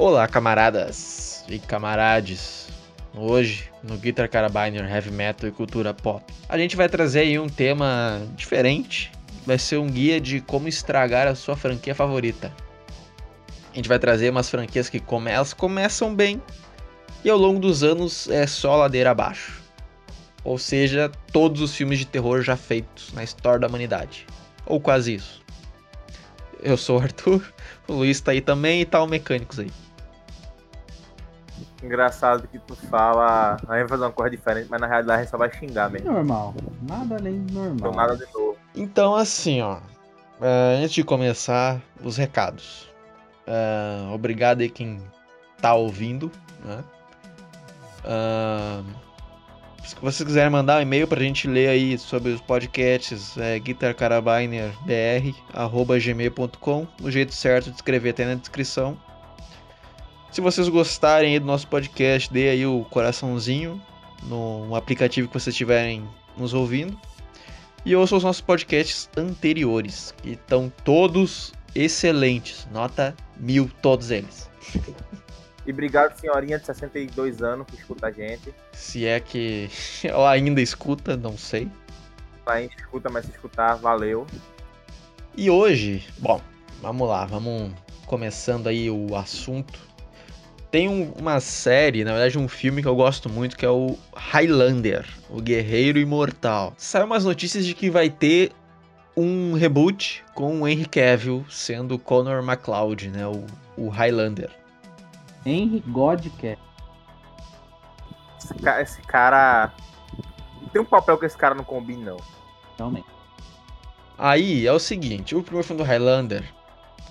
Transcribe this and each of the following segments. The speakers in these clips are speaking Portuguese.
Olá, camaradas e camarades. Hoje, no Guitar Carabiner Heavy Metal e Cultura Pop, a gente vai trazer aí um tema diferente. Vai ser um guia de como estragar a sua franquia favorita. A gente vai trazer umas franquias que come... elas começam bem e ao longo dos anos é só ladeira abaixo. Ou seja, todos os filmes de terror já feitos na história da humanidade. Ou quase isso. Eu sou o Arthur, o Luiz tá aí também e tá o Mecânicos aí. Engraçado que tu fala, a gente vai fazer uma coisa diferente, mas na realidade a gente só vai xingar mesmo. Normal. Nada além do normal. Então nada de novo. Então, assim, ó. é, antes de começar, os recados. É, obrigado aí quem tá ouvindo, né? Ah, se vocês quiserem mandar um e-mail pra gente ler aí sobre os podcasts, é guitarcarabinerbr.gmail.com O jeito certo de escrever tem na descrição. Se vocês gostarem aí do nosso podcast, dê aí o coraçãozinho no aplicativo que vocês estiverem nos ouvindo. E ouçam os nossos podcasts anteriores, que estão todos excelentes. Nota mil, todos eles. E obrigado, senhorinha de 62 anos, que escuta a gente. Se é que ela ainda escuta, não sei. A gente escuta, mas se escutar, valeu. E hoje, bom, vamos lá, vamos começando aí o assunto. Tem um- uma série, na verdade um filme que eu gosto muito, que é o Highlander, o Guerreiro Imortal. Saiu umas notícias de que vai ter um reboot com o Henry Cavill sendo o Connor MacLeod, né, o, o Highlander. Henry Godcast. Esse, ca- esse cara. Tem um papel que esse cara não combina, não. Realmente. Aí é o seguinte, o primeiro filme do Highlander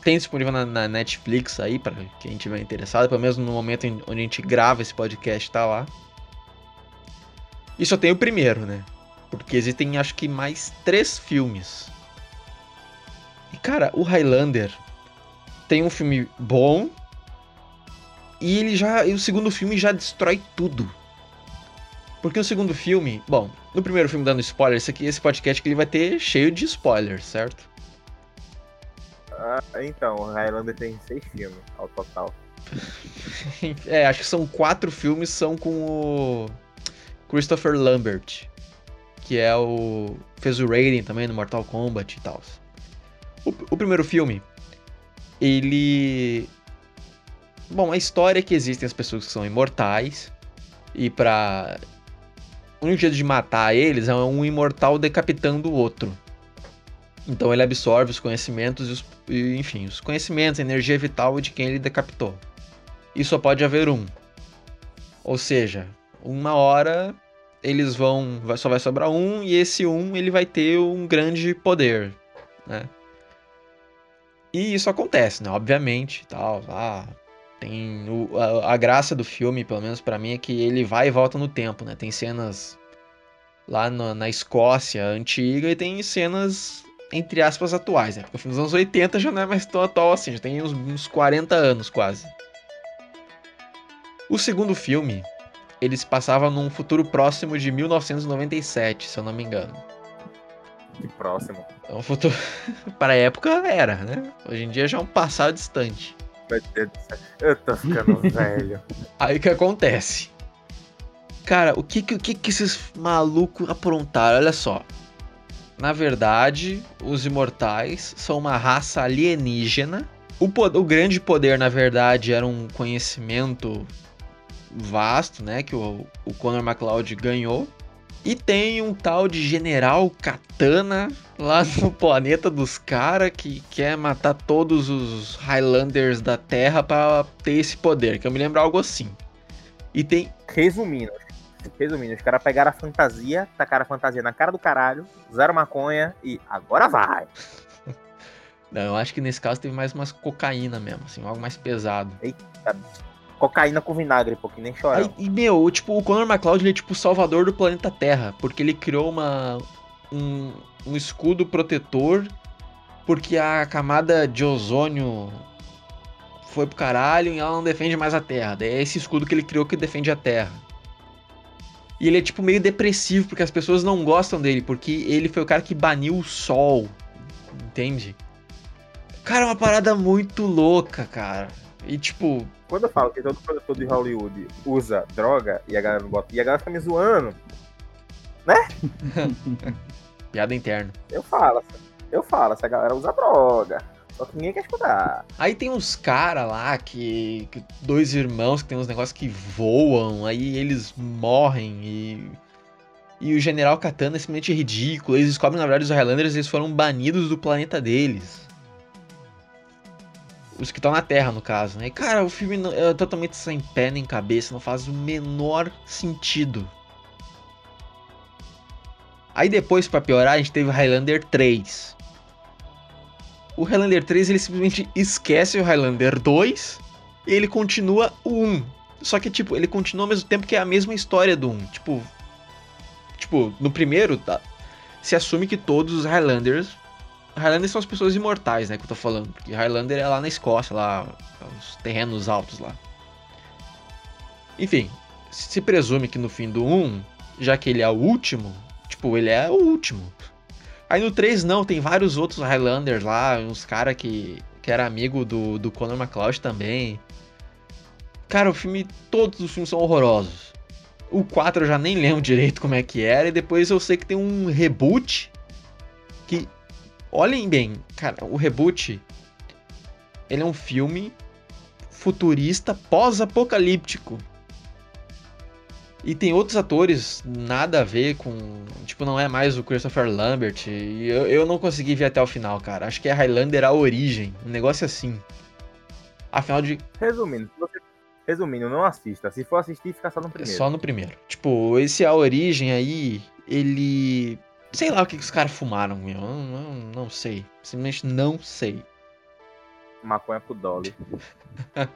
tem disponível na, na Netflix aí, para quem tiver interessado, pelo menos no momento em, onde a gente grava esse podcast, tá lá. E só tem o primeiro, né? Porque existem acho que mais três filmes. E cara, o Highlander tem um filme bom e ele já. E o segundo filme já destrói tudo. Porque o segundo filme, bom, no primeiro filme dando spoiler, esse aqui, esse podcast que ele vai ter cheio de spoilers, certo? Ah, então, Highlander tem seis filmes ao total. é, acho que são quatro filmes são com o Christopher Lambert, que é o fez o Raiden também no Mortal Kombat e tal. O, o primeiro filme, ele bom, a história é que existem as pessoas que são imortais e pra único jeito de matar eles é um imortal decapitando o outro. Então ele absorve os conhecimentos e, os, e, enfim, os conhecimentos, a energia vital de quem ele decapitou. E só pode haver um. Ou seja, uma hora eles vão, só vai sobrar um e esse um ele vai ter um grande poder, né? E isso acontece, né? Obviamente, tal. Ah, tem o- a, a graça do filme, pelo menos pra mim, é que ele vai e volta no tempo, né? Tem cenas lá na Escócia antiga e tem cenas entre aspas atuais, né? Porque o filme dos anos 80 já não é mais tão atual assim, já tem uns, uns 40 anos quase. O segundo filme, ele se passava num futuro próximo de 1997, se eu não me engano. Que próximo. Então, um futuro para a época era, né? Hoje em dia já é um passado distante. Meu Deus do céu. Eu tô ficando velho. Aí o que acontece? Cara, o que que, o que, que esses malucos aprontaram? Olha só. Na verdade, os imortais são uma raça alienígena. O, o grande poder, na verdade, era um conhecimento vasto, né? Que o, o Conor McLeod ganhou. E tem um tal de General Katana lá no planeta dos caras que quer matar todos os Highlanders da Terra pra ter esse poder, que eu me lembro algo assim. E tem. Resumindo. Resumindo, os caras pegaram a fantasia, tacaram a fantasia na cara do caralho, usaram maconha e agora vai. Não, eu acho que nesse caso teve mais umas cocaína mesmo, assim, algo mais pesado. Cocaína com vinagre, pô, que nem Aí, chorão. e, meu, tipo, o Conor McLeod ele é tipo o salvador do planeta Terra, porque ele criou uma, um, um escudo protetor, porque a camada de ozônio foi pro caralho e ela não defende mais a Terra. Daí é esse escudo que ele criou que defende a Terra. E ele é tipo meio depressivo, porque as pessoas não gostam dele, porque ele foi o cara que baniu o sol. Entende? Cara, é uma parada muito louca, cara. E tipo, Quando eu falo que todo produtor de Hollywood usa droga e a galera não bota, e a galera fica me zoando, piada interna. eu falo, eu falo, essa galera usa droga. Só que ninguém quer escutar. Aí tem uns cara lá que, que- Dois irmãos que tem uns negócios que voam, aí eles morrem e. E o General Katana é simplesmente ridículo. Eles descobrem, na verdade, os Highlanders eles foram banidos do planeta deles. Os que estão na Terra, no caso, né? E, cara, o filme é totalmente sem pé nem cabeça, não faz o menor sentido. Aí depois, pra piorar, a gente teve Highlander 3. O Highlander 3 ele simplesmente esquece o Highlander 2 e ele continua o 1. Só que, tipo, ele continua ao mesmo tempo que é a mesma história do 1. Tipo, tipo no primeiro, tá, se assume que todos os Highlanders. Highlanders são as pessoas imortais, né? Que eu tô falando. Porque Highlander é lá na Escócia, lá, os terrenos altos lá. Enfim, se presume que no fim do 1, já que ele é o último, tipo, ele é o último. Aí no 3 não, tem vários outros Highlanders lá, uns cara que, que era amigo do, do Conor McLeod também. Cara, o filme, todos os filmes são horrorosos. O 4 eu já nem lembro direito como é que era, e depois eu sei que tem um reboot que, olhem bem, cara, o reboot, ele é um filme futurista pós-apocalíptico. E tem outros atores nada a ver com. Tipo, não é mais o Christopher Lambert. E eu, eu não consegui ver até o final, cara. Acho que é Highlander a origem. Um negócio assim. Afinal de. Resumindo, você- resumindo, não assista. Se for assistir, fica só no É primeiro. só no primeiro. Tipo, esse a origem aí, ele. Sei lá o que, que os caras fumaram, meu. Eu não, não, não sei. Simplesmente não sei. Maconha pro Dolly.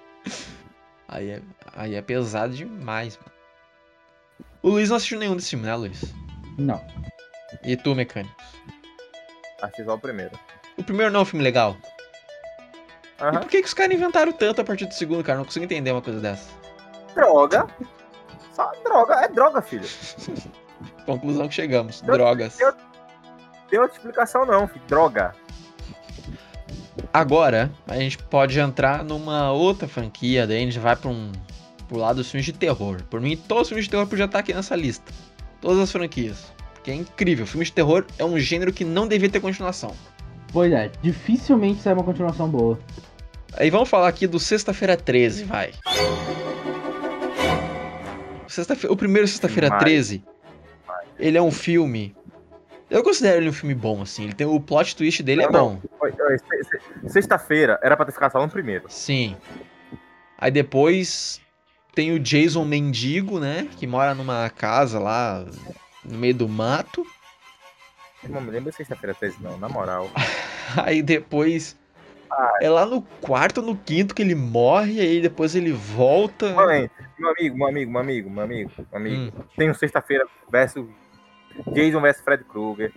Aí é, aí é pesado demais, mano. O Luiz não assistiu nenhum desse filme, né, Luiz? Não. E tu, mecânico? Assisti só o primeiro. O primeiro não é um filme legal. E Aham. por que, que os caras inventaram tanto a partir do segundo, cara? Não consigo entender uma coisa dessa. Droga. Só droga. É droga, filho. Conclusão que chegamos. Eu- Drogas. eu- Tem outra explicação não, filho. Droga. Agora, a gente pode entrar numa outra franquia, daí a gente vai pra um pro lado dos filmes de terror. Por mim, todos os filmes de terror podiam estar aqui nessa lista. Todas as franquias. Porque é incrível. Filme de terror é um gênero que não devia ter continuação. Pois é, dificilmente sai uma continuação boa. Aí vamos falar aqui do Sexta-feira 13, vai. Sexta-feira- o primeiro Sexta-feira Demais. 13, ele é um filme. Eu considero ele um filme bom, assim. Ele tem o plot twist dele é Não, não. bom. Sexta-feira era pra ter ficado só no primeiro. Sim. Aí depois tem o Jason Mendigo, né? Que mora numa casa lá no meio do mato. Irmão, me lembra sexta-feira 13, não, na moral. Aí depois. É lá no quarto no quinto que ele morre, aí depois ele volta. Mãe, meu amigo, meu amigo, meu amigo, meu amigo, meu amigo. Hum, Tem o sexta-feira versus Jason versus Fred Krueger.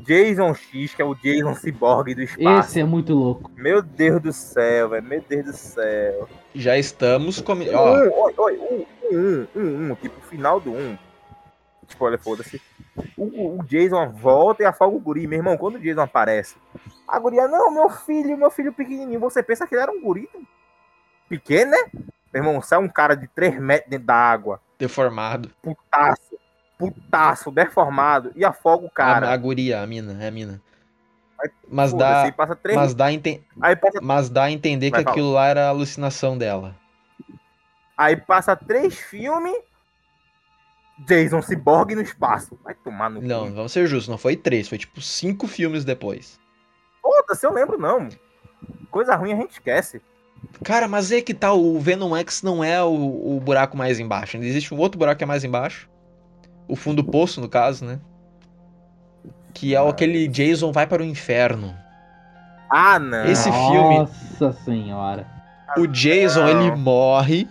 Jason X, que é o Jason Cyborg do espaço. Esse é muito louco. Meu Deus do céu, velho. Meu Deus do céu. já estamos com. Ó, Um, oi, oi, um, um, um, um, tipo, o final do um. Tipo, olha, foda-se. O, o- o Jason volta e afoga o guri. Meu irmão, quando o Jason aparece, a guria, não, meu filho, meu filho pequenininho. Você pensa que ele era um guri pequeno, né? Meu irmão, sai um cara de 3 metros dentro da água. deformado. Putaço. Putaço, deformado. E afoga o A, cara. a guria, a mina, é a mina. Mas Mas Foda-se, dá, aí passa três. mas, dá a enten- Aí, passa, mas dá a entender que Vai, fala. aquilo lá era a alucinação dela. aí passa três filmes. Jason Cyborg no espaço. Vai tomar no. Não, vamos ser justos, não foi três, foi tipo cinco filmes depois. Foda-se, eu lembro não. Coisa ruim a gente esquece. Cara, mas é que tá, o Venom X não é o, o buraco mais embaixo. Existe um outro buraco que é mais embaixo. O fundo do poço, no caso, né? Que é o- aquele Jason vai para o inferno. Ah, não. Esse filme- Nossa senhora. O Jason, Não. ele morre.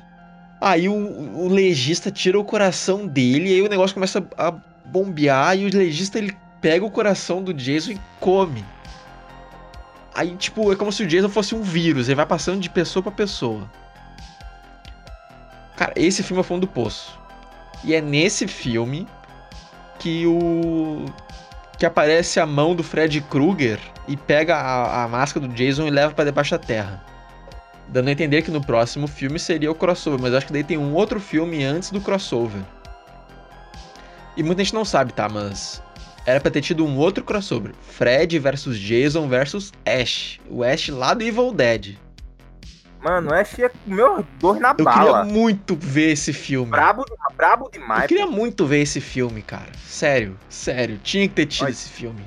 Aí o, o legista tira o coração dele. E aí o negócio começa a bombear. E o legista, ele pega o coração do Jason e come. Aí, tipo, é como se o Jason fosse um vírus. Ele vai passando de pessoa pra pessoa. Cara, esse filme é o fundo do poço. E é nesse filme que o. que aparece a mão do Fred Krueger e pega a, a máscara do Jason e leva pra debaixo da terra. Dando a entender que no próximo filme seria o crossover, mas acho que daí tem um outro filme antes do crossover. E muita gente não sabe, tá? Mas era pra ter tido um outro crossover. Fred versus Jason versus Ash. O Ash lá do Evil Dead. Mano, o Ash é meu dor na Eu bala. queria muito ver esse filme. Brabo, brabo demais. Eu queria muito ver esse filme, cara. Sério, sério. Tinha que ter tido Olha, esse filme.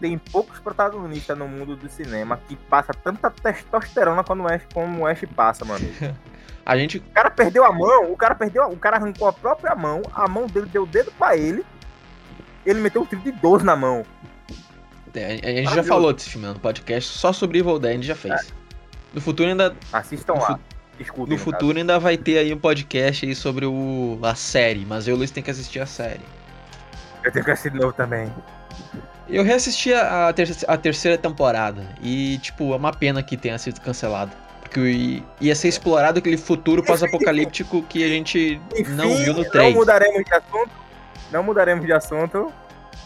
Tem poucos protagonistas no mundo do cinema que passa tanta testosterona quando o Ash, como o Ash passa, mano. A gente. O cara perdeu a mão, o cara perdeu, o cara arrancou a própria mão, a mão dele deu o dedo pra ele, ele meteu um tiro de 12 na mão. é, A gente já falou desse filme no podcast, só sobre Evil Dead a gente já fez. No futuro ainda. Assistam No lá. fu- Escutem. No futuro ainda vai ter aí um podcast aí sobre o, a série, mas eu e o Luiz tem que assistir a série. caso. Eu tenho que assistir de novo também. Eu reassisti a, ter- a terceira temporada e, tipo, é uma pena que tenha sido cancelada. Porque ia ser explorado aquele futuro pós-apocalíptico que a gente não viu no Não 3. mudaremos de assunto. Não mudaremos de assunto.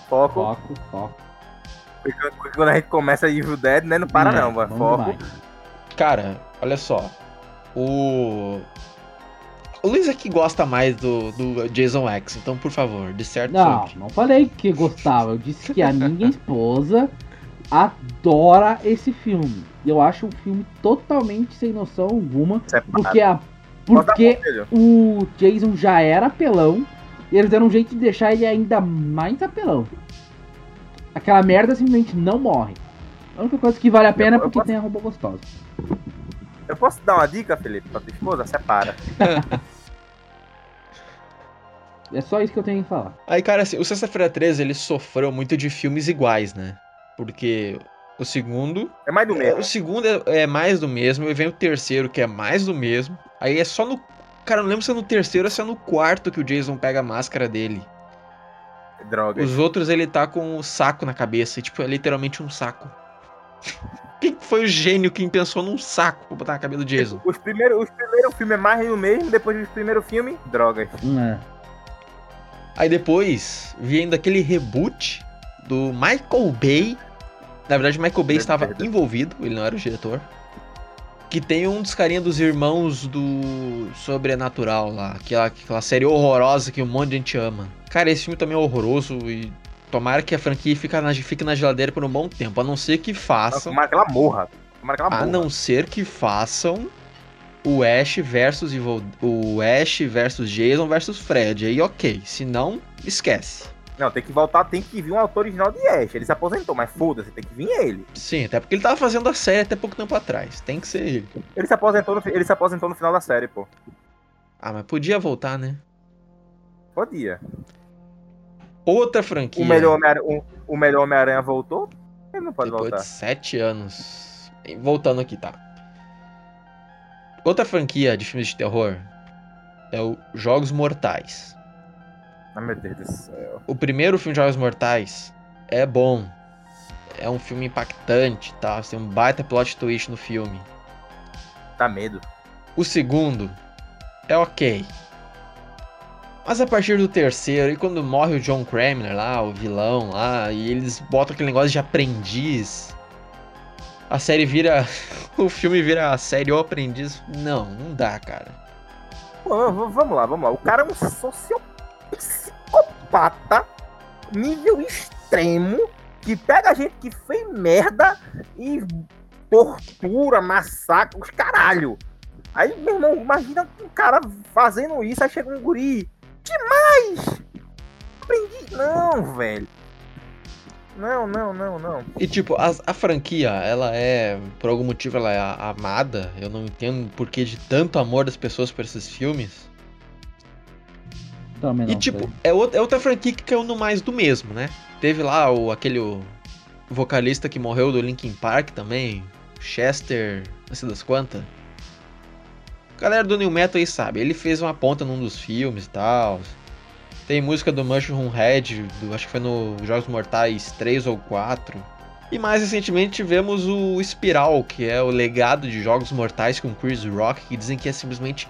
Foco. Foco, foco. Porque quando a gente começa Evil Dead, né? Não para Não, não, mano. Foco. demais. Cara, olha só. O. O Luiz é que gosta mais do, do Jason X, então por favor, disserte Não, sobre. não falei que gostava. Eu disse que a minha esposa adora esse filme. E eu acho um filme totalmente sem noção alguma. Separado. Porque, a, porque o Jason já era apelão. E eles deram um jeito de deixar ele ainda mais apelão. Aquela merda simplesmente não morre. A única coisa que vale a pena é Eu- eu porque posso- tem a roupa gostosa. Eu posso dar uma dica, Felipe, pra tua esposa? Separa. É só isso que eu tenho que falar. Aí, cara, assim, o Sexta-feira 13 ele sofreu muito de filmes iguais, né? Porque o segundo. É mais do é, mesmo. o segundo é, é mais do mesmo, e vem o terceiro, que é mais do mesmo. Aí é só no. Cara, não lembro se é no terceiro ou se é no quarto que o Jason pega a máscara dele. Droga. Os outros ele tá com o saco na cabeça, e, tipo, é literalmente um saco. Quem foi o gênio que pensou num saco pra botar na cabeça do Jason? Os primeiros os primeiro filmes é mais do mesmo, depois do primeiro filme, drogas. É. Aí depois, vindo aquele reboot do Michael Bay. Na verdade, Michael Bay estava envolvido, ele não era o diretor. Que tem um dos carinha dos irmãos do Sobrenatural lá, aquela, aquela série horrorosa que um monte de gente ama. Cara, esse filme também é horroroso e tomara que a franquia fique na, fique na geladeira por um bom tempo, a não ser que façam. Tomara que ela morra. Tomara que ela A morra. não ser que façam o Ash versus Evil, o Ash versus Jason versus Fred. Aí ok, se não, esquece. Não, tem que voltar, tem que vir um autor original de Ash. Ele se aposentou, mas foda-se, tem que vir ele. Sim, até porque ele tava fazendo a série até pouco tempo atrás. Tem que ser ele. Ele se aposentou no, ele se aposentou no final da série, pô. Ah, mas podia voltar, né? Podia. Outra franquia. O melhor Homem-Aranha o, o melhor Homem-Aranha voltou? Ele não pode depois voltar. de sete anos. Voltando aqui, tá? Outra franquia de filmes de terror é o Jogos Mortais. Ah, meu Deus do céu. O primeiro filme de Jogos Mortais é bom. É um filme impactante, tá? Tem um baita plot twist no filme. Dá medo. O segundo é ok. Mas a partir do terceiro, e quando morre o John Kramer lá, o vilão lá, e eles botam aquele negócio de aprendiz, a série vira. o filme vira a série O Aprendiz. Não, não dá, cara. Vamos lá, vamos lá. O cara é um socio... psicopata nível extremo que pega a gente que fez merda e tortura, massacra os caralho. Aí, meu irmão, imagina um cara fazendo isso, aí chega um guri. Demais! Aprendi. Não, velho. Não, não, não, não. E tipo, a, a franquia, ela é. Por algum motivo ela é a- amada. Eu não entendo por que de tanto amor das pessoas por esses filmes. Também E não tipo, sei. é outra, é outra franquia que caiu no mais do mesmo, né? Teve lá o, aquele o vocalista que morreu do Linkin Park também, Chester, não sei das quantas. Galera do New Metal aí sabe, ele fez uma ponta num dos filmes e tal. Tem música do Mushroom Head, do, acho que foi no Jogos Mortais 3 ou 4. E mais recentemente tivemos o Espiral, que é o legado de Jogos Mortais com Chris Rock, que dizem que é simplesmente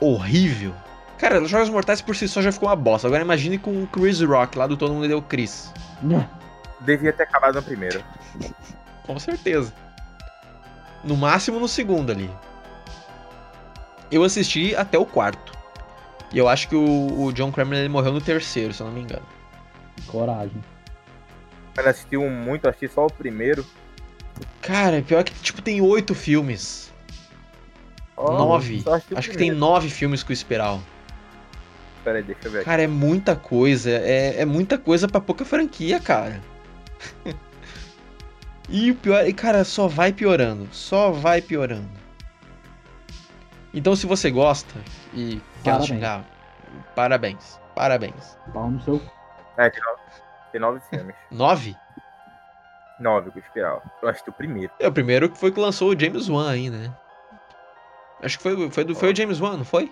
horrível. Cara, os Jogos Mortais por si só já ficou uma bosta. Agora imagine com o Chris Rock lá do Todo Mundo Deu Chris. Devia ter acabado no primeiro. Com certeza. No máximo no segundo ali. Eu assisti até o quarto. E eu acho que o, o John Kramer ele morreu no terceiro, se eu não me engano. Coragem. Ele assistiu muito, assisti só o primeiro. Cara, pior que, tipo, tem oito filmes. Ó, nove. Acho que tem nove filmes com o Espiral. Pera aí, deixa eu ver aqui. Cara, é muita coisa. É, é muita coisa pra pouca franquia, cara. e o pior, e cara, só vai piorando. Só vai piorando. Então, se você gosta e quer Parabéns. xingar, parabéns. Parabéns. Pau no seu. É, tem nove, tem nove filmes. Nove? Nove com espiral. Eu assisti o primeiro. É o primeiro que foi que lançou o James Wan aí, né? Acho que foi, foi, do, foi o James Wan, não foi?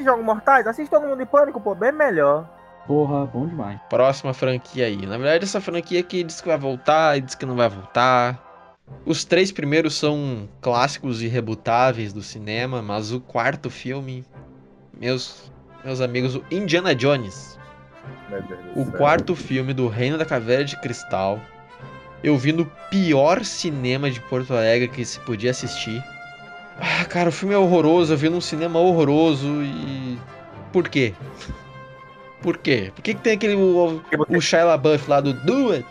Jogos Mortais, assiste todo mundo em pânico, pô, bem melhor. Porra, bom demais. Próxima franquia aí. Na verdade, essa franquia aqui diz que vai voltar e diz que não vai voltar. Os três primeiros são clássicos irrebutáveis do cinema, mas o quarto filme, meus, meus amigos, o Indiana Jones, o quarto filme do Reino da Caveira de Cristal, eu vi no pior cinema de Porto Alegre que se podia assistir. Ah, cara, o filme é horroroso, eu vi num cinema horroroso e. Por quê? Por quê? Por que, que tem aquele. O, o Shia LaBeouf lá do Do It?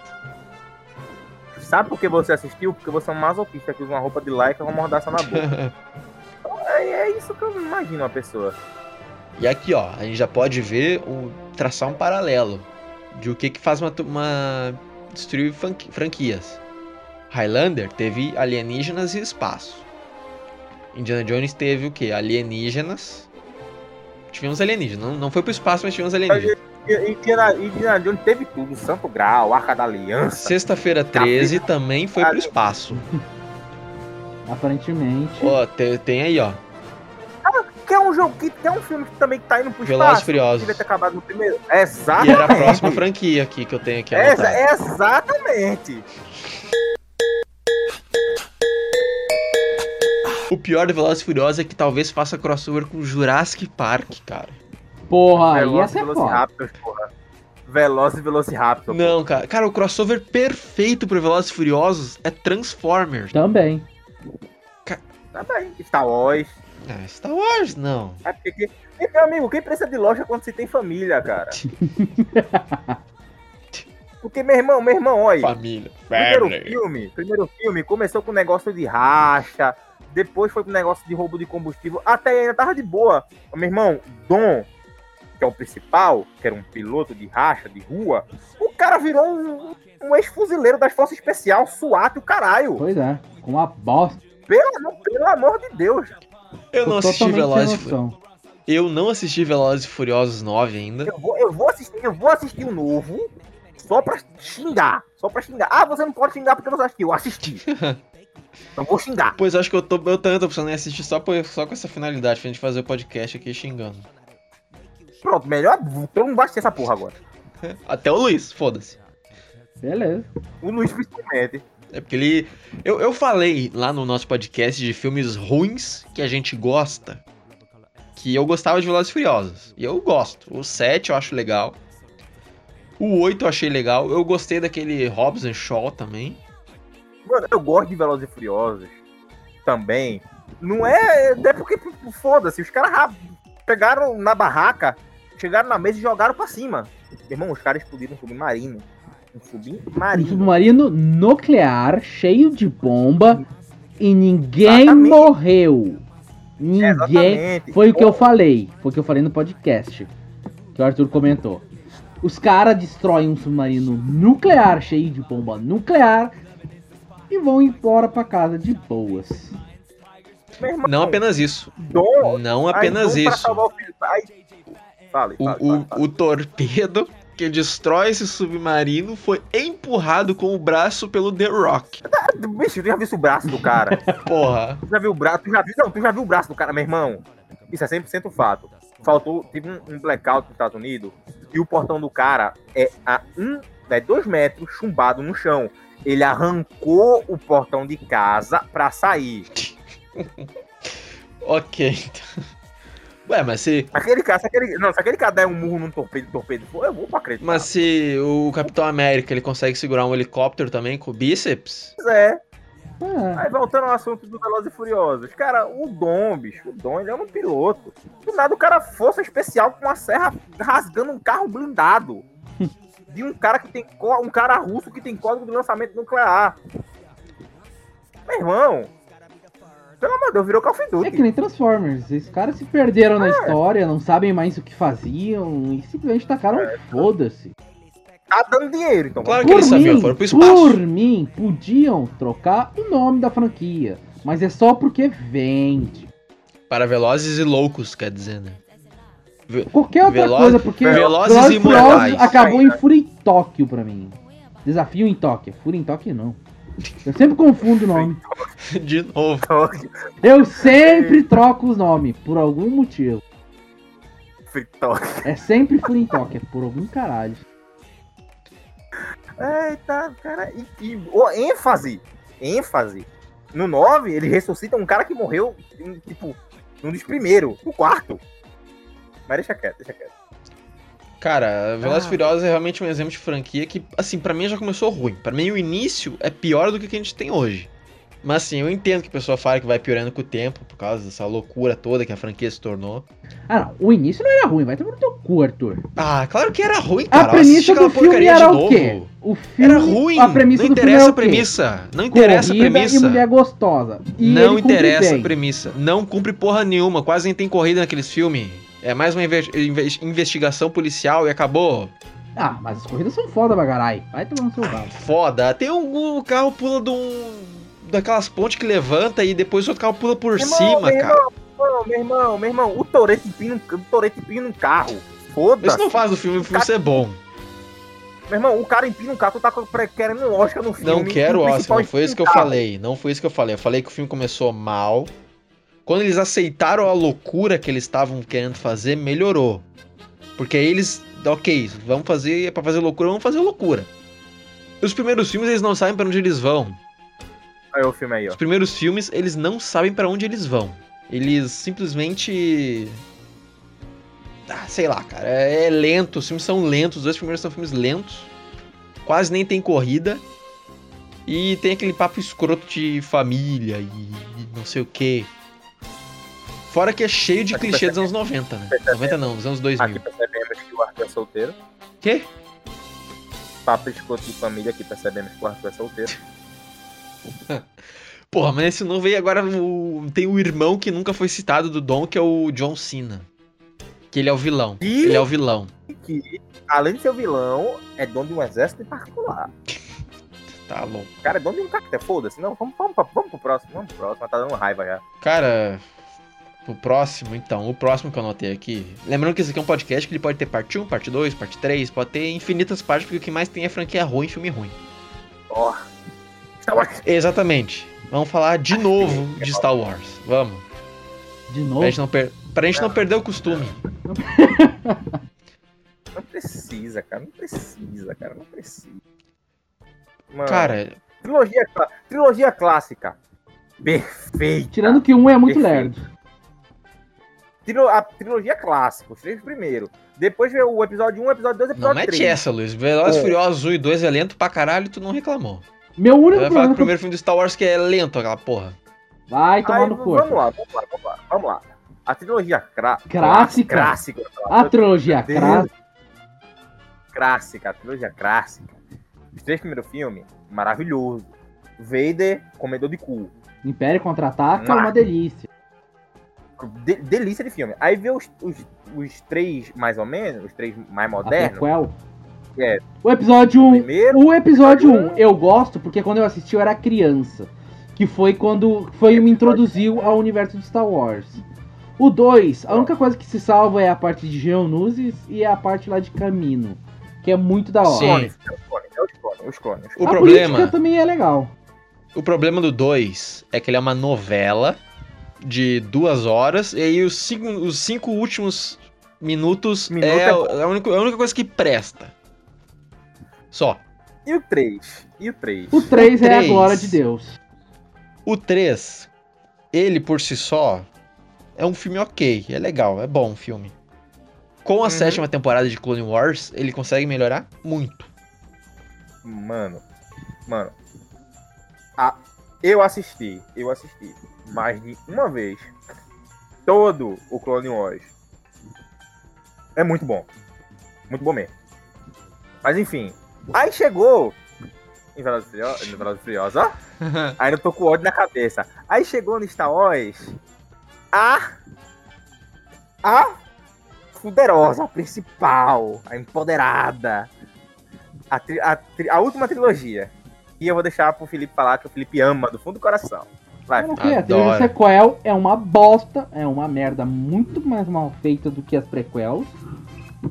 Sabe por que você assistiu? Porque você é um masoquista que usa uma roupa de lycra com uma mordaça na boca. é, é isso que eu imagino uma pessoa. E aqui, ó, a gente já pode ver, o, traçar um paralelo de o que que faz uma, uma destruir franqui- franquias. Highlander teve alienígenas e espaço. Indiana Jones teve o quê? Alienígenas. Tivemos alienígenas. Não, não foi pro espaço, mas tivemos alienígenas. E Indiana, Jones teve tudo: Santo Grau, Arca da Aliança. Sexta-feira 13 também foi pro espaço. Aparentemente. Ó, te- tem aí, ó. Que é um jogo que, que é um filme que também tá indo pro Velozes e espaço. Furiosos. Devia ter acabado no primeiro. E era a Exatamente. próxima franquia aqui que eu tenho aqui Exa- anotado. exatamente. O pior de Velozes e Furiosos é que talvez faça crossover com Jurassic Park, cara. Porra, e é foda. Velociraptors, porra. Velozes e Velociraptor. Não, cara. Cara, o crossover perfeito pro Velozes e Furiosos é Transformers. Também. Tá bem. Star Wars. Ah, Star Wars, não. É porque, que- e, meu amigo, quem precisa de loja quando se tem família, cara? Porque, meu irmão, meu irmão, olha. Família. Primeiro filme, primeiro filme começou com negócio de racha, depois foi com negócio de roubo de combustível, até ainda tava de boa. Meu irmão, Dom, que é o principal, que era um piloto de racha, de rua, o cara virou um, um ex-fuzileiro das forças especiais, SWAT e o caralho. Pois é. Com uma bosta. Pelo, amor- pelo amor de Deus. Eu não assisti Velozes e. Eu não assisti Velozes e Furiosos 9 ainda. Eu vou, eu vou assistir, eu vou assistir o novo só pra xingar. Só pra xingar. Ah, você não pode xingar porque você assistiu. Assisti. Então vou xingar. Pois acho que eu tô, eu tô pensando em assistir só, por- só com essa finalidade, pra gente fazer o podcast aqui xingando. Pronto, melhor. Todo mundo vai assistir essa porra agora. Até o Luiz, foda-se. Beleza. O Luiz principalmente. É porque ele. Eu, eu falei lá no nosso podcast de filmes ruins que a gente gosta. Que eu gostava de Velozes e Furiosos. E eu gosto. O 7 eu acho legal. O 8 eu achei legal. Eu gostei daquele Hobbs and Shaw também. Mano, eu gosto de Velozes e Furiosos também. Não é. É porque, foda-se, os caras ra- pegaram na barraca, chegaram na mesa e jogaram pra cima. Irmão, os caras explodiram um submarino. Um Um submarino. submarino nuclear cheio de bomba e ninguém Exatamente. morreu. Ninguém. Exatamente. Foi o que eu falei. Foi o que eu falei no podcast. Que o Arthur comentou. Os caras destroem um submarino nuclear cheio de bomba nuclear e vão embora pra casa de boas. irmão, Não apenas isso. Dom, Não aí apenas pra isso. salvar o filho. Aí... Fale, O, fale, o, fale, o torpedo que destrói esse submarino foi empurrado com o braço pelo The Rock. Bicho, tu já viu o braço do cara? Porra. Tu já viu o braço? Tu já viu, não, tu já viu o braço do cara, meu irmão? Isso é 100% fato. Faltou, teve um, um blackout nos Estados Unidos e o portão do cara é a um, é dois metros chumbado no chão. Ele arrancou o portão de casa pra sair. Ok. então. Ué, mas se, Aquele cara, se aquele, não, se aquele cara der um murro num torpedo, torpedo, for, eu vou pra acreditar. mas se o Capitão América ele consegue segurar um helicóptero também com o bíceps, Pois é. É. Aí voltando ao assunto do Velozes e Furiosos. Cara, o Dom, bicho, o Dom, ele é um piloto. Do nada o cara força especial com uma serra rasgando um carro blindado. De um cara que tem um cara russo que tem código de lançamento nuclear. Meu irmão. Pelo amor de Deus, virou Call of É Duty. que nem Transformers. Esses caras se perderam na história, não sabem mais o que faziam e simplesmente tacaram foda-se. Tá dando dinheiro, então. Claro que eles sabiam, foram pro espaço. por mim, podiam trocar o nome da franquia. Mas é só porque vende. Para velozes e loucos, quer dizer, né? Qualquer outra Velo- coisa, porque Velozes Velozes e Mortais. acabou em Fúria em Tóquio pra mim. Desafio em Tóquio. Fúria em Tóquio não. Eu sempre confundo o nome. De novo. Eu sempre troco os nomes, por algum motivo. Fritório. É sempre em Tóquio, por algum caralho. Eita, cara. E, e ô, ênfase. ênfase. No 9, ele ressuscita um cara que morreu, tipo, num dos primeiros, no quarto. Mas deixa quieto, deixa quieto. Cara, Velozes Ah. e Furiosos é realmente um exemplo de franquia que, assim, pra mim já começou ruim. Pra mim o início é pior do que o que a gente tem hoje. Mas assim, eu entendo que a pessoa fala que vai piorando com o tempo, por causa dessa loucura toda que a franquia se tornou. Ah, não. O início não era ruim, vai tomar no teu cu, Arthur. Ah, claro que era ruim, A cara. Assisti premissa do filme era o quê? O filme, Era ruim. A premissa não interessa a premissa. Não interessa a premissa. e mulher gostosa. E não interessa a premissa. Não cumpre porra nenhuma. Quase nem tem corrida naqueles filmes. É mais uma inve- inve- investigação policial e acabou. Ah, mas as corridas são foda pra caralho. Vai tomar no seu rabo. Foda. Tem um, um carro pula de um. Daquelas pontes que levanta e depois o outro carro pula por Meu irmão, cima, meu cara. Não, meu irmão, meu irmão, o Toreto empina, um- o empina um carro. Foda-se. Isso não faz o filme, o filme ser bom. Meu irmão, o cara empina um carro, tu tá com- querendo um Oscar no filme. Não quero o Oscar, não foi isso que eu carro. falei. Não foi isso que eu falei. Eu falei que o filme começou mal. Quando eles aceitaram a loucura que eles estavam querendo fazer, melhorou. Porque aí eles, ok, vamos fazer, é pra fazer loucura, vamos fazer loucura. Os primeiros filmes, eles não sabem pra onde eles vão. Aí o filme aí, ó. Os primeiros filmes, eles não sabem pra onde eles vão. Eles simplesmente. Ah, sei lá, cara. É, lento. Os filmes são lentos. Os dois primeiros são filmes lentos. Quase nem tem corrida. E tem aquele papo escroto de família e, e não sei o que. Fora que é cheio de Aqui clichê dos anos 90, né? 90 não, dos anos 2000. Aqui percebemos que o Arthur é solteiro. Quê? Papo escoto de família, aqui percebemos que o Arthur é solteiro. Porra, mas esse novo aí agora o- tem o irmão que nunca foi citado do Dom, que é o John Cena. Que ele é o vilão. E Ele é o vilão. que, além de ser o vilão, é dono de um exército em particular. Tá louco. Cara é dono de um cartel, foda-se. Não, vamos, vamos, vamos pro próximo, vamos pro próximo, tá dando raiva já. Cara, o próximo, então, o próximo que eu anotei aqui. Lembrando que esse aqui é um podcast que ele pode ter parte 1, parte 2, parte 3, pode ter infinitas partes, porque o que mais tem é franquia ruim, filme ruim. Ó. Star Wars. Exatamente. Vamos falar de novo de Star Wars. Vamos. De Pra novo. gente não, per... pra gente não perder o costume. Não precisa, cara, não precisa, cara, não precisa. Mano, Cara, trilogia, trilogia clássica. Perfeita. Tirando que um é muito Perfeito. lerdo. Trilo- a trilogia clássica, os três primeiros. Depois veio o episódio 1, o episódio 2 e o não episódio mete 3. essa, Luiz. Velozes É. Furiosos 1 e 2 é lento pra caralho e tu não reclamou. Meu único Vai falar que o problema. primeiro filme do Star Wars que é lento, aquela porra. Vai tomar Aí, no vamos lá, vamos lá, vamos lá, vamos lá. A trilogia cra... Clássica. clássica. A trilogia clássica. Clássica, a trilogia clássica. Os três primeiros filmes, maravilhoso. Vader, comedor de cu. Império contra-ataca é uma delícia. De- delícia de filme. Aí vê os, os, os três, mais ou menos, os três mais modernos. É. O episódio 1. Primeiro, O episódio 1 eu gosto porque quando eu assisti eu era criança. Que foi quando foi me introduziu ao universo de Star Wars. O 2, a única coisa que se salva é a parte de Geonusis e a parte lá de Camino. Que é muito da hora. Sim. é os clones, é os O a problema- também é legal. O problema do 2 é que ele é uma novela de duas horas, e aí os cinco, os cinco últimos minutos Minuto é, é bom. a, única, a única coisa que presta. Só. E o 3? E o 3? O 3 é a glória de Deus. O 3, ele por si só, é um filme ok, é legal, é bom o filme. Com a Uhum. sétima temporada de Clone Wars, ele consegue melhorar muito. Mano, mano. A, Eu assisti, eu assisti mais de uma vez todo o Clone Wars. É muito bom. Muito bom mesmo. Mas enfim. Aí chegou. Em Velozes ó. Aí eu tô com ódio na cabeça. Aí chegou no Star Wars a. A poderosa, a principal, a empoderada. A, tri- a tri- a última trilogia. E eu vou deixar pro Felipe falar que o Felipe ama do fundo do coração. Vai, Cara, quê? A trilogia sequel é uma bosta, é uma merda muito mais mal feita do que as prequels.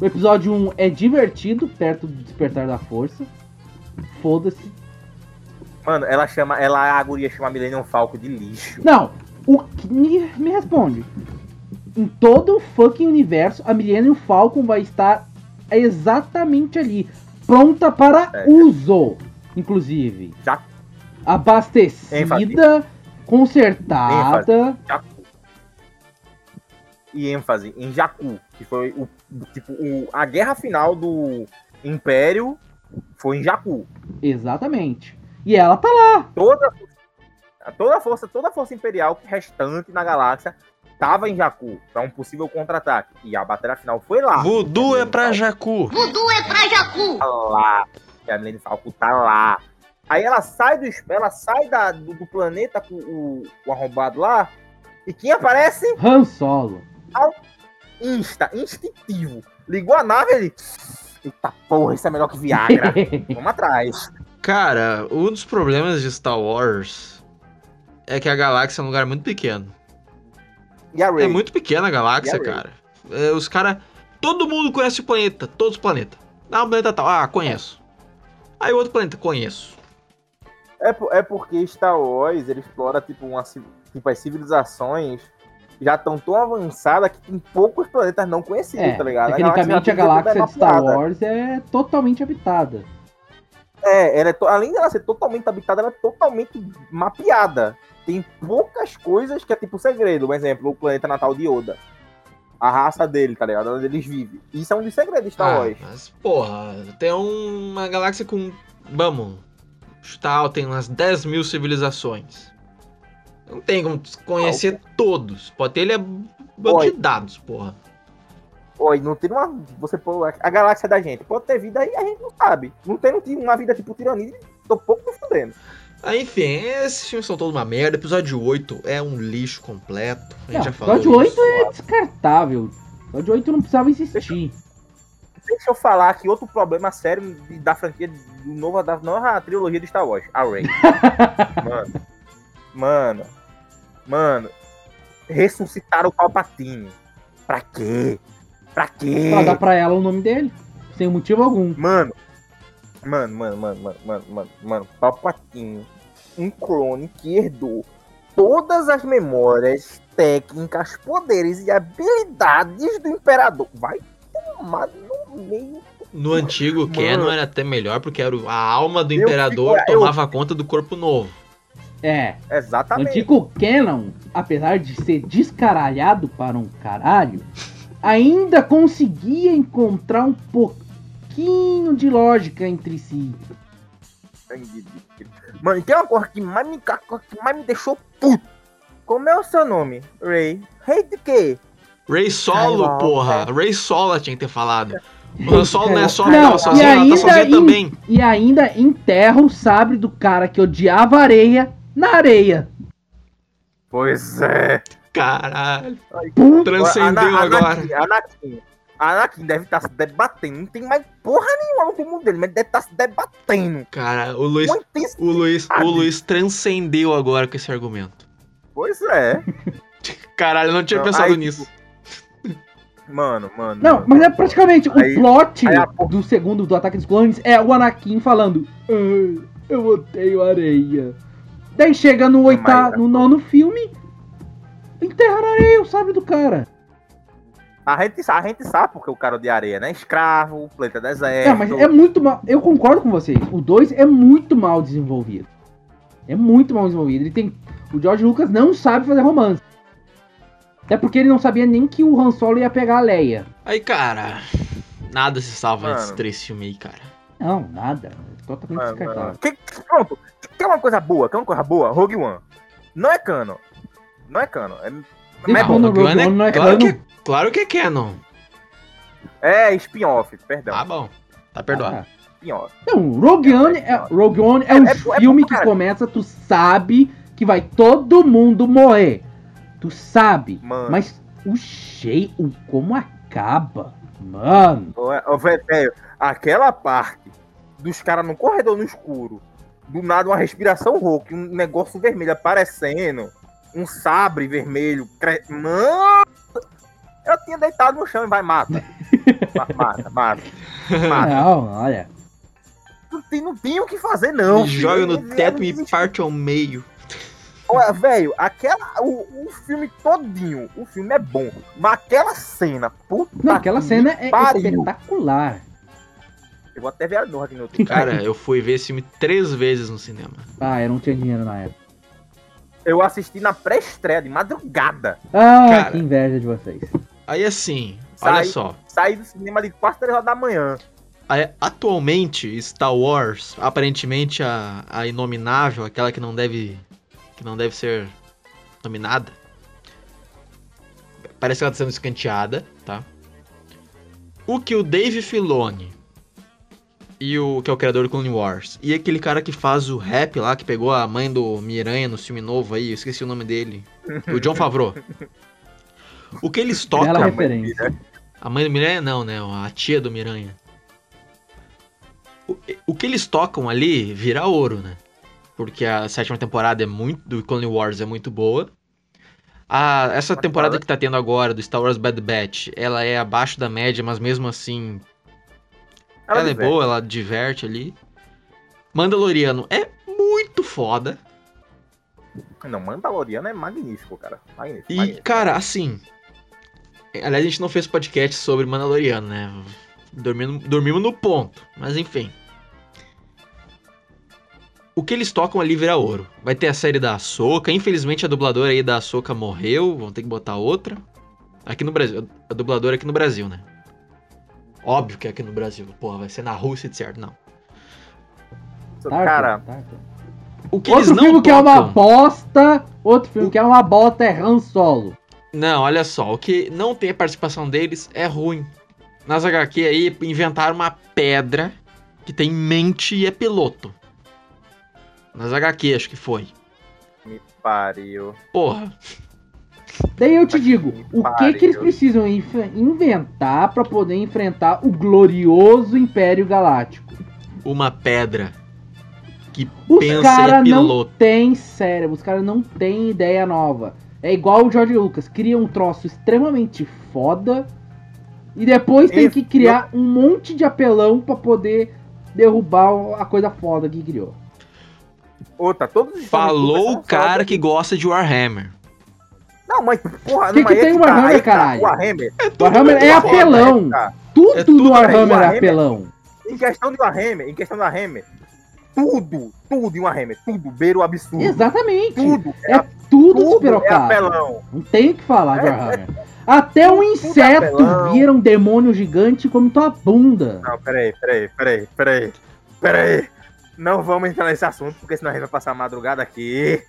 O episódio 1 é divertido, perto do despertar da força. Foda-se. Mano, ela chama. Ela, a guria chama a Millennium Falco de lixo. Não, o que me, me responde. Em todo o fucking universo, a Millennium Falcon vai estar exatamente ali, pronta para É. uso, inclusive. Já- Abastecida, consertada. Jakku. E ênfase em Jakku, que foi o. Tipo, o, a guerra final do Império foi em Jakku. Exatamente. E ela tá lá. Toda, toda a força, toda a força imperial restante na galáxia tava em Jakku para um possível contra-ataque. E a batalha final foi lá. Voodoo é pra Jacu. Voodoo é pra Jacu. tá lá. E a Millennium Falcon tá lá. Aí ela sai do, ela sai da, do, do planeta com o, o arrombado lá. E quem aparece? Han Solo. Insta, instintivo. Ligou a nave ele. Eita porra, isso é melhor que Viagra. Vamos atrás. Cara, um dos problemas de Star Wars é que a galáxia é um lugar muito pequeno. E? É muito pequena a galáxia, cara. É, os caras. Todo mundo conhece o planeta, todos os planetas. Ah, o planeta tal. Ah, conheço. Aí o outro planeta, conheço. É, é porque Star Wars ele explora tipo, uma, tipo as civilizações já estão tão avançadas que tem poucos planetas não conhecidos, É, tá ligado? tecnicamente a tem tudo galáxia de Star. Wars é totalmente habitada. É, ela é to- além dela ser totalmente habitada, ela é totalmente mapeada. Tem poucas coisas que é tipo segredo. Por exemplo, o planeta natal de Yoda. A raça dele, tá ligado? Onde eles vivem. Isso é um dos segredos de Star Ah, Wars. mas porra, tem uma galáxia com. Vamos. Chutar, tem umas 10 mil civilizações. Não tem como conhecer todos. Pode ter ele é banco Oi. de dados, porra. Oi, não tem uma. Você pô, a galáxia da gente. Pode ter vida aí, a gente não sabe. Não tem, não tem uma vida tipo tiranide, tô pouco me fudendo. Ah, enfim, esses filmes são todos uma merda. Episódio 8 é um lixo completo. A gente Não, já falou. episódio 8 isso. é descartável. Episódio 8 não precisava existir. Deixa eu falar que outro problema sério da franquia do novo, da nova trilogia de Star Wars, a Rey. mano, mano, mano, ressuscitaram o Palpatine. Pra quê? Pra quê? Pra dar pra ela o nome dele. Sem motivo algum. Mano, mano, mano, mano, mano, mano, mano, mano, Palpatine, um clone que herdou todas as memórias, técnicas, poderes e habilidades do Imperador. Vai tomar no meio No antigo Mano. Canon era até melhor, porque era a alma do Eu imperador fico- eu- tomava conta do corpo novo. É. Exatamente. antigo Canon, apesar de ser descaralhado para um caralho, ainda conseguia encontrar um pouquinho de lógica entre si. Mano, tem uma coisa que mais me, que mais me deixou puto. Como é o seu nome? Ray. Rei de quê? Ray Solo, Ai, não, porra. é. Ela tinha que ter falado. O Han Solo não é só, Não, e sozinha, ela tá ainda sozinha em- também. E ainda enterra o sabre do cara que odiava areia na areia. Pois é. Caralho. Transcendeu Ana- agora. Anakin, Anakin. Anakin deve estar se debatendo. Não tem mais porra nenhuma no mundo dele, mas deve estar se debatendo. Cara, o Luiz, o Luiz, o Luiz transcendeu agora com esse argumento. Pois é. Caralho, eu não tinha Não, pensado aí, nisso. Mano, mano. Não, mano. mas é praticamente Aí- o plot aí do segundo do Ataque dos Clones é o Anakin falando "Ah, eu odeio areia. Daí chega no oitavo, no nono filme, enterra na areia o sabre do cara. A gente, sa- a gente sabe porque o cara de areia, né? Escravo, planeta deserto. É, mas é muito mal. Eu concordo com vocês. O 2 é muito mal desenvolvido. É muito mal desenvolvido. Ele tem. O George Lucas não sabe fazer romance. Até porque ele não sabia nem que o Han Solo ia pegar a Leia. Aí, cara, nada se salva Mano. nesses três filmes aí, cara. Não, nada. Totalmente Mano, descartável. mano. Que- que- pronto. Quer uma coisa boa? Quer uma coisa boa? Rogue One. Não é cano. Não é cano. É, mas é bom. Rogue One é- não é claro, que, claro que é canon. É spin-off, perdão. Tá bom. Tá perdoado. Ah, Spin-off. Não, Rogue One é, Rogue One é, É- um é- é filme que começa, tu sabe que vai todo mundo morrer. Tu sabe. Mano. Mas o jeito, como acaba, mano. Ô, é- velho, aquela parte dos caras no corredor no escuro, do nada uma respiração rouca, um negócio vermelho aparecendo, um sabre vermelho. Cre... Mano! Eu tinha deitado no chão e vai, mata. Ma- mata, mata. mata. Não, olha. Não tem, não tem o que fazer, não. me joga no teto e ele- me parte ao meio. Olha, velho, aquela. O, o filme todinho, o filme é bom. Mas aquela cena, puta. Não, aquela que cena é pariu. espetacular. Eu vou até ver a noite aqui no outro Cara, eu fui ver esse filme três vezes no cinema. Ah, eu não tinha dinheiro na época. Eu assisti na pré-estreia, de madrugada. Ah, Cara. que inveja de vocês. Aí assim, olha Sai. só. Saí do cinema ali quase 3 horas da manhã. Atualmente, Star Wars, aparentemente a, a inominável, aquela que não deve que não deve ser nominada, parece que ela tá sendo escanteada, tá? O que o Dave Filoni e o que é o criador do Clone Wars e aquele cara que faz o rap lá que pegou a mãe do Miranha no filme novo aí, eu esqueci o nome dele, o John Favreau. O que eles Bela tocam referência. a mãe do Miranha não, né? A tia do Miranha. O, o que eles tocam ali vira ouro, né? Porque a sétima temporada é muito. do Clone Wars é muito boa. A, essa temporada que tá tendo agora, do Star Wars Bad Batch, ela é abaixo da média, mas mesmo assim. Ela, é diverte. boa, ela diverte ali. Mandaloriano é muito foda. Não, Mandaloriano é magnífico, cara. Magnífico. E, magnífico. cara, assim. Aliás, a gente não fez podcast sobre Mandaloriano, né? Dormimos, dormimos no ponto. Mas enfim. O que eles tocam ali vira ouro. Vai ter a série da Ahsoka. Infelizmente a dubladora aí da Ahsoka morreu. Vão ter que botar outra. Aqui no Brasil. A dubladora aqui no Brasil, né? Óbvio que é aqui no Brasil. Porra, vai ser na Rússia de certo, não. Tá, cara, tá, tá. O que Outro eles não filme que é uma tocam... bosta. Outro filme que é uma bosta é Han Solo. Não, olha só, o que não tem a participação deles é ruim. Nas HQ aí inventaram uma pedra que tem mente e é piloto. Nas HQ acho que foi. me pariu. Porra, Daí eu te digo, o que que eles precisam inf- inventar pra poder enfrentar o glorioso Império Galáctico? uma pedra que Os pensa e é caras não piloto. têm cérebro, os caras não têm ideia nova. É igual o George Lucas, cria um troço extremamente foda e depois tem Esse- que criar um monte de apelão pra poder derrubar a coisa foda que criou. Outra, todos os Falou o cara foda. que gosta de Warhammer. Não, mas porra, Que não, que aí tem que o Warhammer, tá, caralho? O Warhammer. O Warhammer é apelão. Tá. Tudo, É tudo do Warhammer é Warhammer. apelão. Em questão de Warhammer, em questão de Warhammer, tudo, tudo em Warhammer, tudo beira o absurdo. Exatamente. Tudo, É tudo tudo é despirocado. apelão. Não tem o que falar de É, Warhammer. Até um tudo é inseto vira um demônio gigante como tua bunda. Não, peraí, peraí, peraí, peraí. Peraí. Não vamos entrar nesse assunto, porque senão a gente vai passar a madrugada aqui.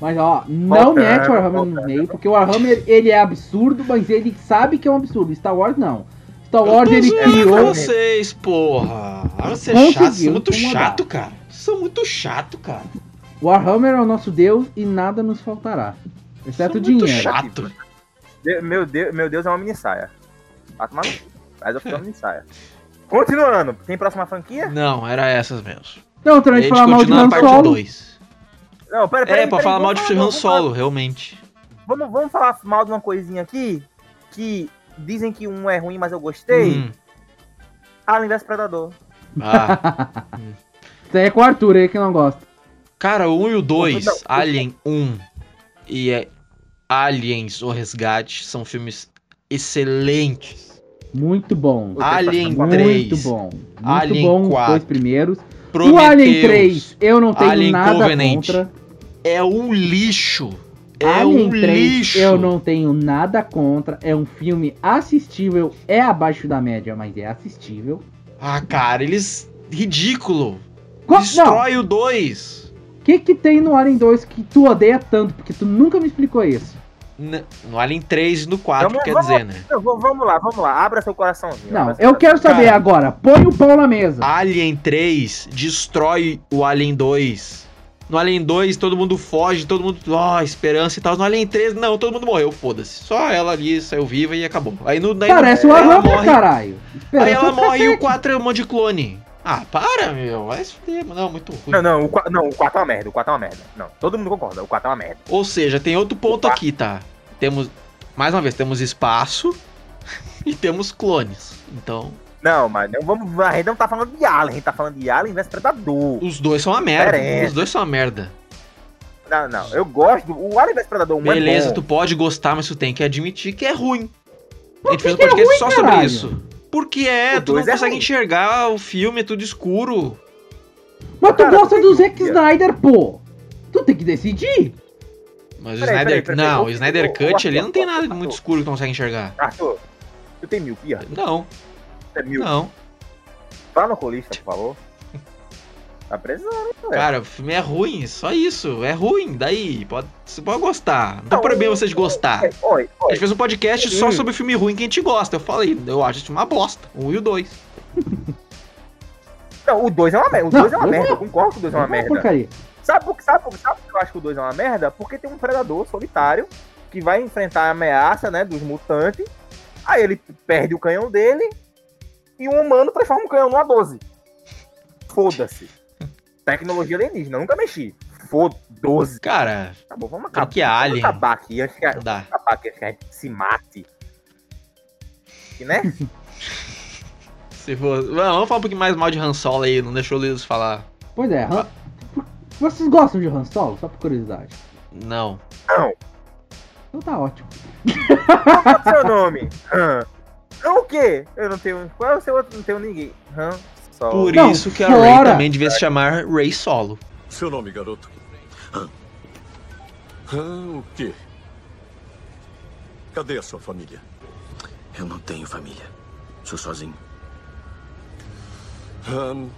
Mas ó, não Voltando, mete o Warhammer no meio, porque o Warhammer ele é absurdo, mas ele sabe que é um absurdo. Star Wars não. Star Wars ele criou. vocês, porra. Olha você é chato, vocês são muito incomodar. chato, cara. Vocês são muito chato, cara. Warhammer é o nosso Deus e nada nos faltará. Exceto São o muito dinheiro. chato. De- Meu Deus, meu Deus é uma mini saia. Vai tomar no cu. Mas eu fiz uma mini saia. Continuando, tem próxima franquia? Não, era essas mesmo. Então, pra a gente gente falar mal de Han Solo. 2. Não, pera, pera É, aí, pra pera falar aí, mal de Han vamos falar- Solo, realmente. Vamos, vamos falar mal de uma coisinha aqui que dizem que um é ruim, mas eu gostei. Hum. Alien vs Predador. Ah. Isso aí é com o Arthur aí que não gosta. Cara, o 1 e o 2, Não. Alien 1 e é Aliens, o Resgate, são filmes excelentes. Muito bom. Alien Muito 3, bom. Muito Alien bom os 4, dois primeiros. O Prometheus, Alien 3, eu não tenho Alien nada Covenant. contra. É um lixo. É Alien um 3, lixo. eu não tenho nada contra. É um filme assistível. É abaixo da média, mas é assistível. Ah, cara, eles... Ridículo. Co- Destrói o 2. O que que tem no Alien 2 que tu odeia tanto? Porque tu nunca me explicou isso. N- No Alien 3 e no 4, Vamos- quer vamos- dizer, né? Não, vamos lá, vamos lá. Abra seu coraçãozinho. Não, eu quero saber Cara. agora. Põe o pau na mesa. Alien 3 destrói o Alien 2. No Alien 2, todo mundo foge, todo mundo. Ó, esperança e tal. No Alien 3, não, todo mundo morreu, foda-se. Só ela ali saiu viva e acabou. Aí no. Daí Parece no, uma ela rampa, morre. caralho. Esperança Aí ela morre e o cacete. 4 é um monte de clone. Ah, para, meu. Vai se fuder, mano. Não, muito ruim. Não, não, o, qua- não, o 4 é uma merda, o 4 é uma merda. Não, todo mundo concorda, o 4 é uma merda. Ou seja, tem outro ponto aqui, tá? Temos. Mais uma vez, temos espaço e temos clones. Então, Não, mas não, vamos, a gente não tá falando de Alien, a gente tá falando de Alien vs Predador. os dois são uma merda. Diferença. Os dois são uma merda. Não, não, eu gosto do. O Alien vs Predador 1 Beleza, é bom. tu pode gostar, mas tu tem que admitir que é ruim. a gente fez um é podcast ruim, só sobre caralho? isso. Porque é, O tu não é consegue ruim. enxergar o filme, é tudo escuro. Mas tu Cara, gosta do Zack Snyder, pô. Tu tem que decidir. Mas o Peraí, Snyder. peraí, peraí, não, o- o Snyder o- o Cut ali não tem o nada de muito escuro que tu consegue enxergar. Arthur, tu tem miopia? Não, é miopia? não. Fala no oculista, por favor. Tá precisando, hein, velho? Cara, o filme é ruim, só isso. É ruim. Daí, pode, você pode gostar. Não tem Não, problema você de gostar. Oi, oi, A gente fez um podcast só sobre filme ruim que a gente gosta. Eu falei, eu acho isso uma bosta. Um e o dois. Não, o 2 é uma merda. O Não, 2 é uma não merda. é. Eu concordo que o 2 é uma Não é merda. porcaria. Sabe por, sabe, sabe por que eu acho que o 2 é uma merda? Porque tem um predador solitário que vai enfrentar a ameaça, né, dos mutantes. Aí ele perde o canhão dele e um humano transforma o canhão numa 12. Foda-se. Tecnologia alienígena, nunca mexi. Foda-se. Cara, Tá bom, vamos acabar. que Vamos Alien. acabar aqui antes que a, não dá. acabar aqui, antes que a gente se mate. E, né? Se for... Vamos vamos falar um pouquinho mais mal de Han Solo aí, não deixou o Luiz falar. Pois é, Han... Vocês gostam de Han Solo? Só por curiosidade. Não. Não. Então tá ótimo. Qual é o seu nome? Han. O quê? Eu não tenho. Qual é o seu outro? Não tenho ninguém. Han Solo. Por Não, isso que a Ray também devia se chamar Ray Solo. Seu nome, garoto? Han. Han o quê? Cadê a sua família? Eu não tenho família. Sou sozinho. Han.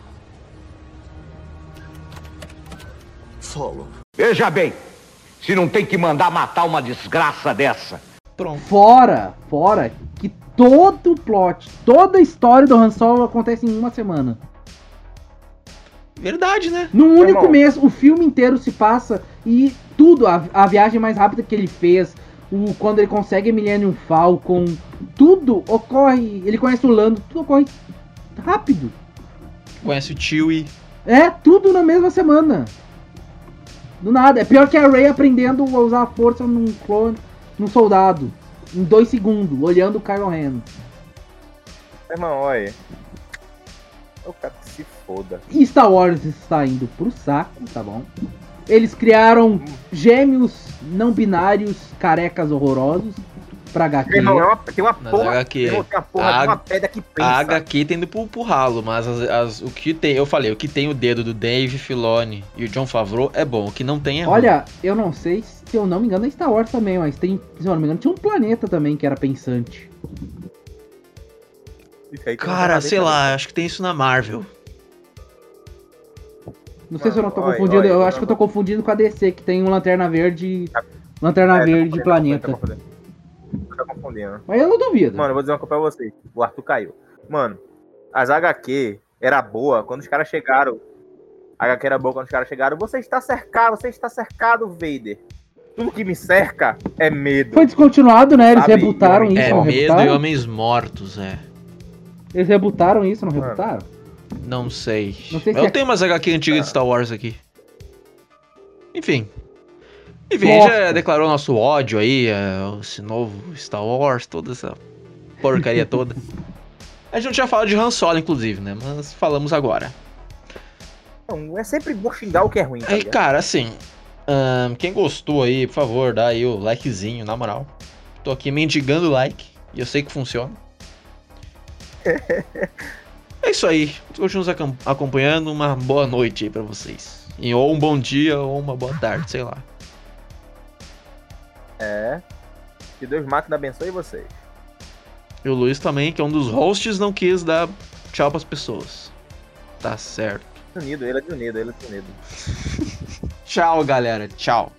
Solo. Veja bem, se não tem que mandar matar uma desgraça dessa. Pronto. Fora, fora, que todo o plot, toda a história do Han Solo acontece em uma semana. Verdade, né? Num único irmão. mês, o filme inteiro se passa e tudo, a, a viagem mais rápida que ele fez, o, quando ele consegue Millennium Falcon, tudo ocorre, ele conhece o Lando, tudo ocorre rápido. Conhece o Chewie. É, tudo na mesma semana. Do nada. É pior que a Rey aprendendo a usar a força num clone, num soldado. Em dois segundos, olhando o Kylo Ren. Irmão, olha. Eu quero que se foda. E Star Wars está indo pro saco, tá bom? Eles criaram gêmeos não binários carecas horrorosos pra HQ. Irmão, é uma, tem uma porra. HQ. tem uma porra A- de uma pedra que pensa. A HQ tá indo pro, pro ralo, mas as- as- o que tem, eu falei, o que tem o dedo do Dave Filoni e o John Favreau é bom, o que não tem é ruim. Olha, eu não sei se eu não me engano é Star Wars também, mas tem, se eu não me engano, tinha um planeta também que era pensante. Cara, sei lá, acho que tem isso na Marvel. Não sei se eu não tô Olha, confundindo, olha, eu olha, acho que eu tô confundindo com a DC, que tem um Lanterna Verde. Lanterna É, tá Verde confundindo, planeta. Confundindo. Mas eu não duvido. Mano, eu vou dizer uma coisa pra vocês. O Arthur caiu. Mano, as HQ era boa quando os caras chegaram. A HQ era boa quando os caras chegaram. Você está cercado, você está cercado, Vader. Tudo que me cerca é medo. Foi descontinuado, né? Eles Sabe, rebutaram isso, É não medo e rebutaram? homens mortos, é. Eles rebutaram isso, não rebutaram? Não sei. Não sei se eu é- tenho umas HQ antigas de Star Wars aqui. Enfim. Enfim, Nossa. já declarou nosso ódio aí, é, esse novo Star Wars, toda essa porcaria toda. A gente não tinha falado de Han Solo, inclusive, né? Mas falamos agora. Não, é sempre bom xingar o que é ruim, tá Aí, cara, assim, quem gostou aí, por favor, dá aí o likezinho, na moral. Tô aqui mendigando like, e eu sei que funciona. é isso aí. Continuamos acom- acompanhando. Uma boa noite aí pra vocês. E, ou um bom dia, ou uma boa tarde, sei lá. É. Que Deus máquina abençoe vocês. E o Luiz também, que é um dos hosts, não quis dar tchau pras pessoas. Tá certo. Unido, ele é desunido, ele é desunido. Tchau, galera. Tchau.